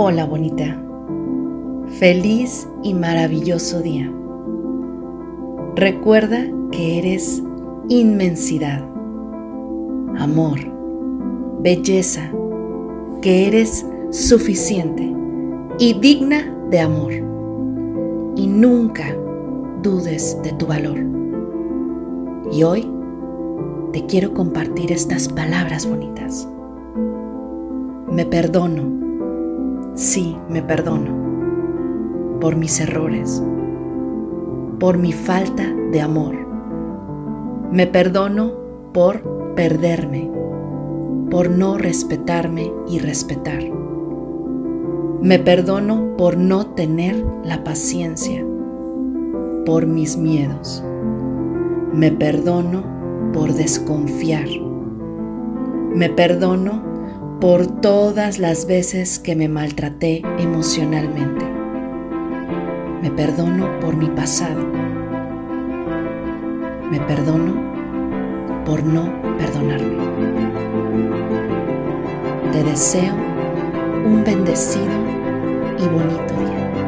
Hola bonita. Feliz y maravilloso día. Recuerda que eres inmensidad, amor, belleza, que eres suficiente y digna de amor. Y nunca dudes de tu valor. Y hoy te quiero compartir estas palabras bonitas. Me perdono Sí, me perdono por mis errores, por mi falta de amor. Me perdono por perderme, por no respetarme y respetar. Me perdono por no tener la paciencia, por mis miedos. Me perdono por desconfiar. Me perdono por todas las veces que me maltraté emocionalmente. Me perdono por mi pasado. Me perdono por no perdonarme. Te deseo un bendecido y bonito día.